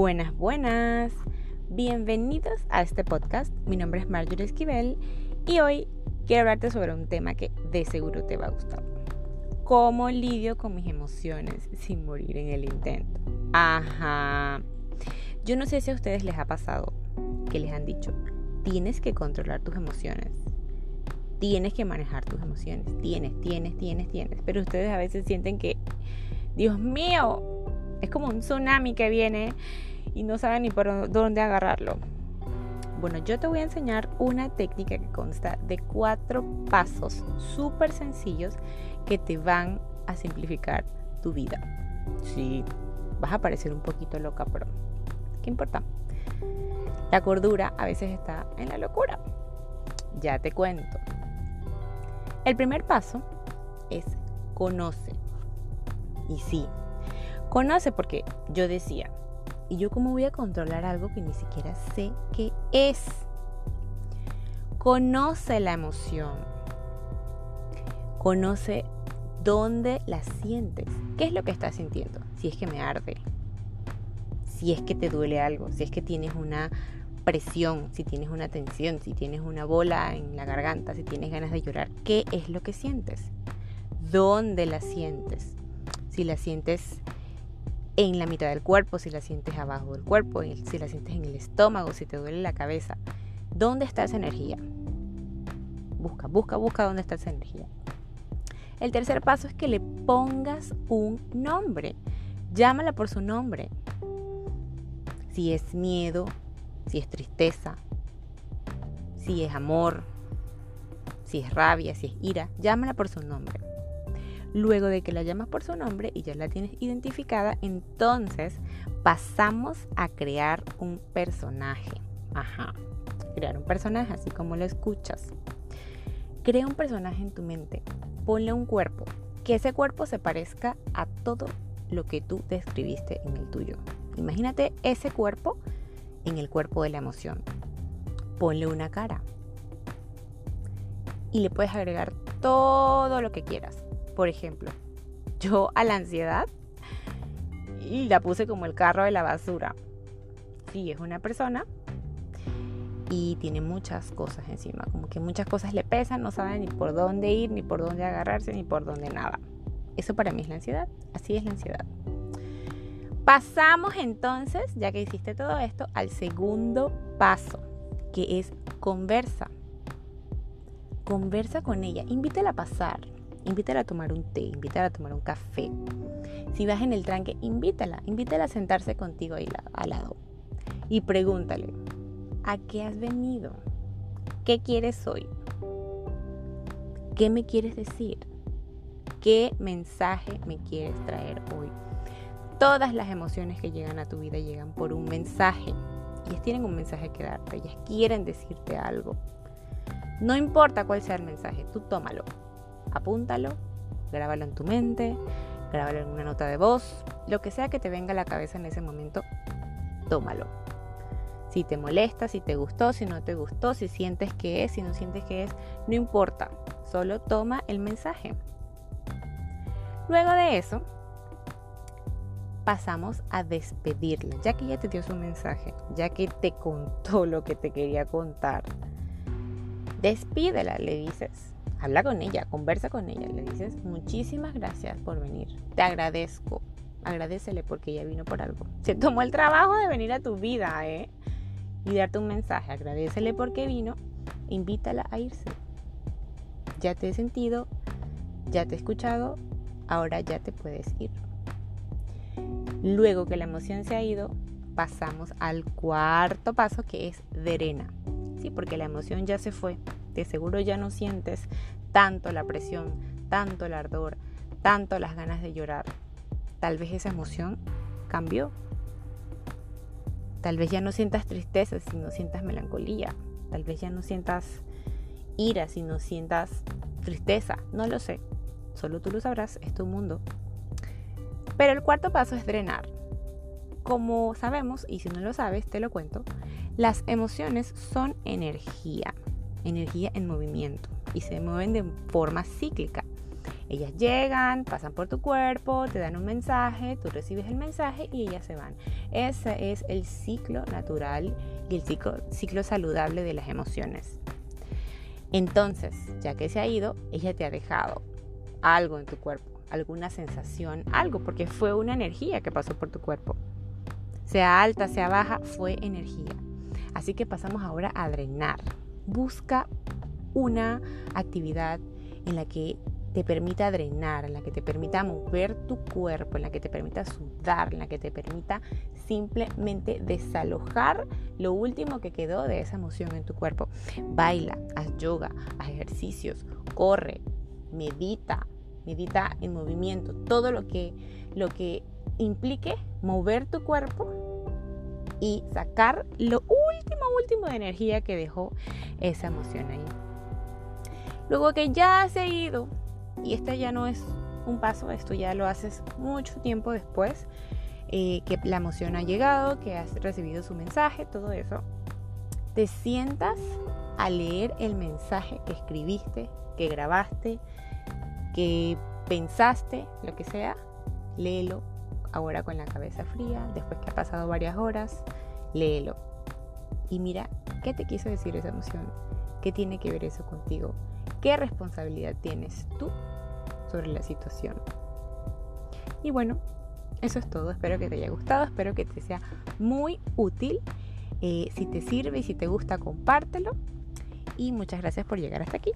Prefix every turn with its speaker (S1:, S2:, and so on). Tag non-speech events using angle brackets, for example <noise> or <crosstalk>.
S1: Buenas, buenas. Bienvenidos a este podcast. Mi nombre es Marjorie Esquivel y hoy quiero hablarte sobre un tema que de seguro te va a gustar. ¿Cómo lidio con mis emociones sin morir en el intento? Ajá. Yo no sé si a ustedes les ha pasado que les han dicho, tienes que controlar tus emociones. Tienes que manejar tus emociones. Tienes, tienes, tienes, tienes. Pero ustedes a veces sienten que, Dios mío, es como un tsunami que viene y no saben ni por dónde agarrarlo. Bueno, yo te voy a enseñar una técnica que consta de cuatro pasos súper sencillos que te van a simplificar tu vida. Sí, vas a parecer un poquito loca, pero ¿qué importa? La cordura a veces está en la locura. Ya te cuento. El primer paso es conoce. Y sí, Conoce porque yo decía, ¿y yo cómo voy a controlar algo que ni siquiera sé qué es? Conoce la emoción. Conoce dónde la sientes. ¿Qué es lo que estás sintiendo? Si es que me arde, si es que te duele algo, si es que tienes una presión, si tienes una tensión, si tienes una bola en la garganta, si tienes ganas de llorar, ¿qué es lo que sientes? ¿Dónde la sientes? Si la sientes en la mitad del cuerpo, si la sientes abajo del cuerpo, si la sientes en el estómago, si te duele la cabeza. ¿Dónde está esa energía? Busca, busca, busca dónde está esa energía. El tercer paso es que le pongas un nombre. Llámala por su nombre. Si es miedo, si es tristeza, si es amor, si es rabia, si es ira, llámala por su nombre. Luego de que la llamas por su nombre y ya la tienes identificada, entonces pasamos a crear un personaje. Ajá, crear un personaje así como lo escuchas. Crea un personaje en tu mente, ponle un cuerpo, que ese cuerpo se parezca a todo lo que tú describiste en el tuyo. Imagínate ese cuerpo en el cuerpo de la emoción. Ponle una cara. Y le puedes agregar todo lo que quieras. Por ejemplo, yo a la ansiedad y la puse como el carro de la basura. Sí, es una persona y tiene muchas cosas encima, como que muchas cosas le pesan, no sabe ni por dónde ir, ni por dónde agarrarse, ni por dónde nada. Eso para mí es la ansiedad, así es la ansiedad. Pasamos entonces, ya que hiciste todo esto, al segundo paso, que es conversa. Conversa con ella, invítela a pasar, invítala a tomar un té, invítala a tomar un café. Si vas en el tranque, invítala, invítala a sentarse contigo ahí al lado y pregúntale, ¿a qué has venido? ¿Qué quieres hoy? ¿Qué me quieres decir? ¿Qué mensaje me quieres traer hoy? Todas las emociones que llegan a tu vida llegan por un mensaje. Ellas tienen un mensaje que darte, ellas quieren decirte algo. No importa cuál sea el mensaje, tú tómalo apúntalo, grábalo en tu mente, grábalo en una nota de voz, lo que sea que te venga a la cabeza en ese momento, tómalo. Si te molesta, si te gustó, si no te gustó, si sientes que es, si no sientes que es, no importa, solo toma el mensaje. Luego de eso, pasamos a despedirla, ya que ella te dio su mensaje, ya que te <laughs> contó lo que te quería contar. Despídela, le dices, habla con ella, conversa con ella, le dices muchísimas gracias por venir, te agradezco, agradecele porque ella vino por algo. Se tomó el trabajo de venir a tu vida, ¿eh? Y darte un mensaje, agradecele porque vino, invítala a irse. Ya te he sentido, ya te he escuchado, ahora ya te puedes ir. Luego que la emoción se ha ido, pasamos al cuarto paso que es drena. Sí, porque la emoción ya se fue seguro ya no sientes tanto la presión, tanto el ardor, tanto las ganas de llorar. Tal vez esa emoción cambió. Tal vez ya no sientas tristeza, sino sientas melancolía. Tal vez ya no sientas ira, sino sientas tristeza. No lo sé. Solo tú lo sabrás, es tu mundo. Pero el cuarto paso es drenar. Como sabemos, y si no lo sabes, te lo cuento, las emociones son energía energía en movimiento y se mueven de forma cíclica. Ellas llegan, pasan por tu cuerpo, te dan un mensaje, tú recibes el mensaje y ellas se van. Ese es el ciclo natural y el ciclo, ciclo saludable de las emociones. Entonces, ya que se ha ido, ella te ha dejado algo en tu cuerpo, alguna sensación, algo, porque fue una energía que pasó por tu cuerpo. Sea alta, sea baja, fue energía. Así que pasamos ahora a drenar. Busca una actividad en la que te permita drenar, en la que te permita mover tu cuerpo, en la que te permita sudar, en la que te permita simplemente desalojar lo último que quedó de esa emoción en tu cuerpo. Baila, haz yoga, haz ejercicios, corre, medita, medita en movimiento, todo lo que, lo que implique mover tu cuerpo y sacar lo último, último de energía que dejó esa emoción ahí. Luego que ya se ha ido, y este ya no es un paso, esto ya lo haces mucho tiempo después, eh, que la emoción ha llegado, que has recibido su mensaje, todo eso, te sientas a leer el mensaje que escribiste, que grabaste, que pensaste, lo que sea, léelo ahora con la cabeza fría, después que ha pasado varias horas, léelo. Y mira, ¿qué te quiso decir esa emoción? ¿Qué tiene que ver eso contigo? ¿Qué responsabilidad tienes tú sobre la situación? Y bueno, eso es todo. Espero que te haya gustado, espero que te sea muy útil. Eh, si te sirve y si te gusta, compártelo. Y muchas gracias por llegar hasta aquí.